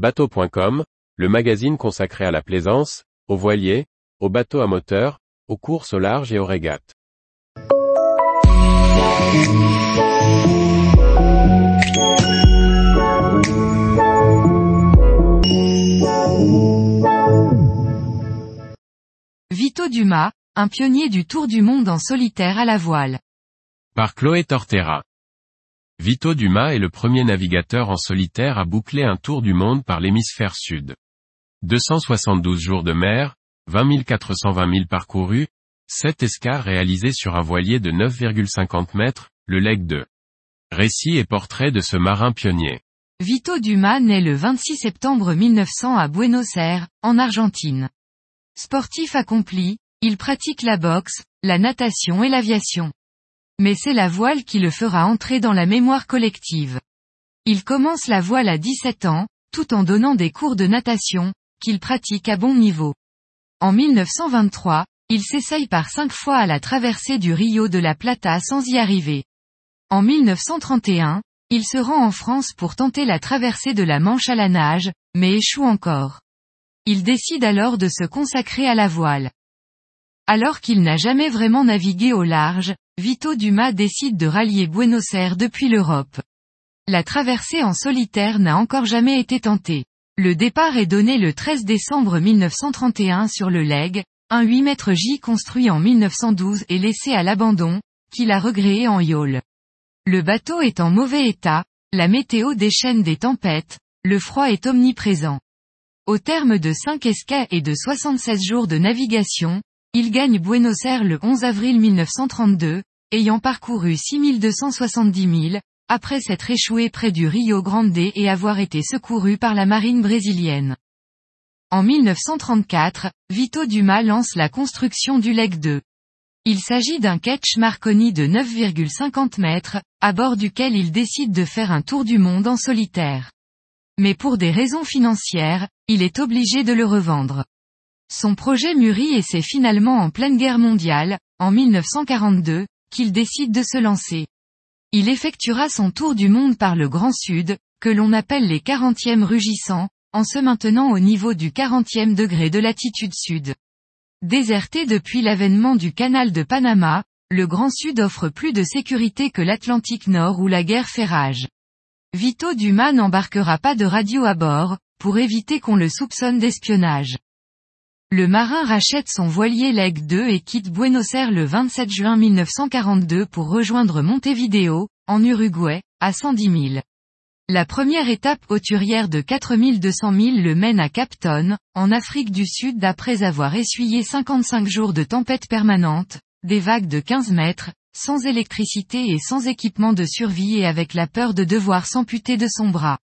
Bateau.com, le magazine consacré à la plaisance, aux voiliers, aux bateaux à moteur, aux courses au large et aux régates. Vito Dumas, un pionnier du tour du monde en solitaire à la voile. Par Chloé Tortera. Vito Dumas est le premier navigateur en solitaire à boucler un tour du monde par l'hémisphère sud. 272 jours de mer, 20 420 milles parcourus, 7 escars réalisés sur un voilier de 9,50 mètres, le Leg 2. Récit et portrait de ce marin pionnier. Vito Dumas naît le 26 septembre 1900 à Buenos Aires, en Argentine. Sportif accompli, il pratique la boxe, la natation et l'aviation mais c'est la voile qui le fera entrer dans la mémoire collective. Il commence la voile à 17 ans, tout en donnant des cours de natation, qu'il pratique à bon niveau. En 1923, il s'essaye par cinq fois à la traversée du Rio de la Plata sans y arriver. En 1931, il se rend en France pour tenter la traversée de la Manche à la nage, mais échoue encore. Il décide alors de se consacrer à la voile. Alors qu'il n'a jamais vraiment navigué au large, Vito Dumas décide de rallier Buenos Aires depuis l'Europe. La traversée en solitaire n'a encore jamais été tentée. Le départ est donné le 13 décembre 1931 sur le Leg, un 8 mètres J construit en 1912 et laissé à l'abandon, qu'il a regréé en yawl. Le bateau est en mauvais état, la météo déchaîne des tempêtes, le froid est omniprésent. Au terme de 5 escas et de 76 jours de navigation, il gagne Buenos Aires le 11 avril 1932, ayant parcouru 6270 milles, après s'être échoué près du Rio Grande et avoir été secouru par la marine brésilienne. En 1934, Vito Dumas lance la construction du Leg 2. Il s'agit d'un ketch Marconi de 9,50 mètres, à bord duquel il décide de faire un tour du monde en solitaire. Mais pour des raisons financières, il est obligé de le revendre. Son projet mûrit et c'est finalement en pleine guerre mondiale, en 1942, qu'il décide de se lancer. Il effectuera son tour du monde par le Grand Sud, que l'on appelle les 40e rugissants, en se maintenant au niveau du 40e degré de latitude sud. Déserté depuis l'avènement du canal de Panama, le Grand Sud offre plus de sécurité que l'Atlantique Nord où la guerre fait rage. Vito Dumas n'embarquera pas de radio à bord, pour éviter qu'on le soupçonne d'espionnage. Le marin rachète son voilier Leg 2 et quitte Buenos Aires le 27 juin 1942 pour rejoindre Montevideo, en Uruguay, à 110 000. La première étape hauturière de 4200 milles le mène à Capton, en Afrique du Sud après avoir essuyé 55 jours de tempête permanente, des vagues de 15 mètres, sans électricité et sans équipement de survie et avec la peur de devoir s'amputer de son bras.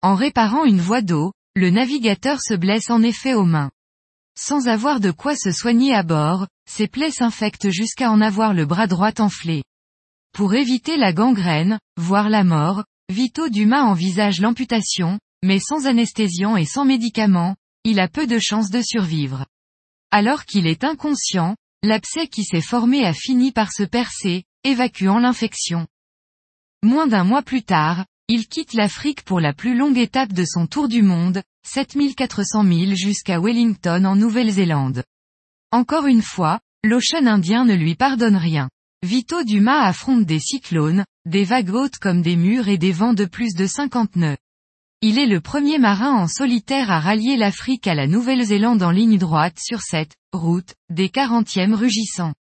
En réparant une voie d'eau, le navigateur se blesse en effet aux mains. Sans avoir de quoi se soigner à bord, ses plaies s'infectent jusqu'à en avoir le bras droit enflé. Pour éviter la gangrène, voire la mort, Vito Dumas envisage l'amputation, mais sans anesthésiant et sans médicaments, il a peu de chances de survivre. Alors qu'il est inconscient, l'abcès qui s'est formé a fini par se percer, évacuant l'infection. Moins d'un mois plus tard, il quitte l'Afrique pour la plus longue étape de son tour du monde, 7400 milles jusqu'à Wellington en Nouvelle-Zélande. Encore une fois, l'Ocean Indien ne lui pardonne rien. Vito Dumas affronte des cyclones, des vagues hautes comme des murs et des vents de plus de 50 nœuds. Il est le premier marin en solitaire à rallier l'Afrique à la Nouvelle-Zélande en ligne droite sur cette route des 40e rugissants.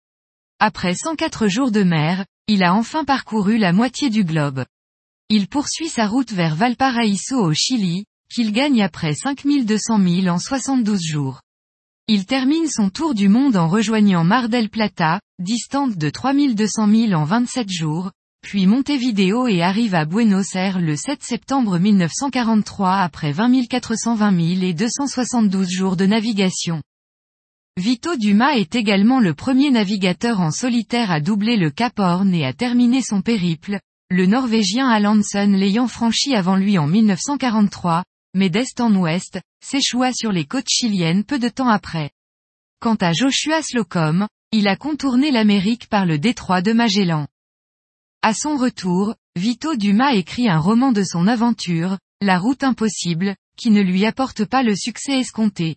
Après 104 jours de mer, il a enfin parcouru la moitié du globe. Il poursuit sa route vers Valparaiso au Chili, qu'il gagne après 5200 milles en 72 jours. Il termine son tour du monde en rejoignant Mar del Plata, distante de 3200 milles en 27 jours, puis Montevideo et arrive à Buenos Aires le 7 septembre 1943 après 20 420 milles et 272 jours de navigation. Vito Dumas est également le premier navigateur en solitaire à doubler le Cap Horn et à terminer son périple, le Norvégien Alanson l'ayant franchi avant lui en 1943, mais d'est en ouest, s'échoua sur les côtes chiliennes peu de temps après. Quant à Joshua Slocum, il a contourné l'Amérique par le détroit de Magellan. À son retour, Vito Dumas écrit un roman de son aventure, La route impossible, qui ne lui apportent pas le succès escompté.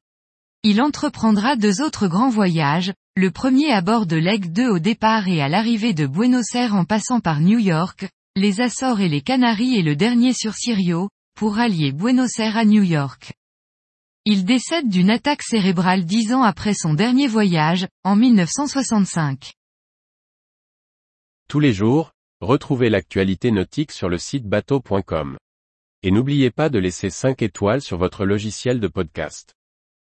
Il entreprendra deux autres grands voyages, le premier à bord de l'Egg 2 au départ et à l'arrivée de Buenos Aires en passant par New York, les Açores et les Canaries et le dernier sur Sirio, pour rallier Buenos Aires à New York. Il décède d'une attaque cérébrale dix ans après son dernier voyage, en 1965. Tous les jours, retrouvez l'actualité nautique sur le site bateau.com. Et n'oubliez pas de laisser 5 étoiles sur votre logiciel de podcast.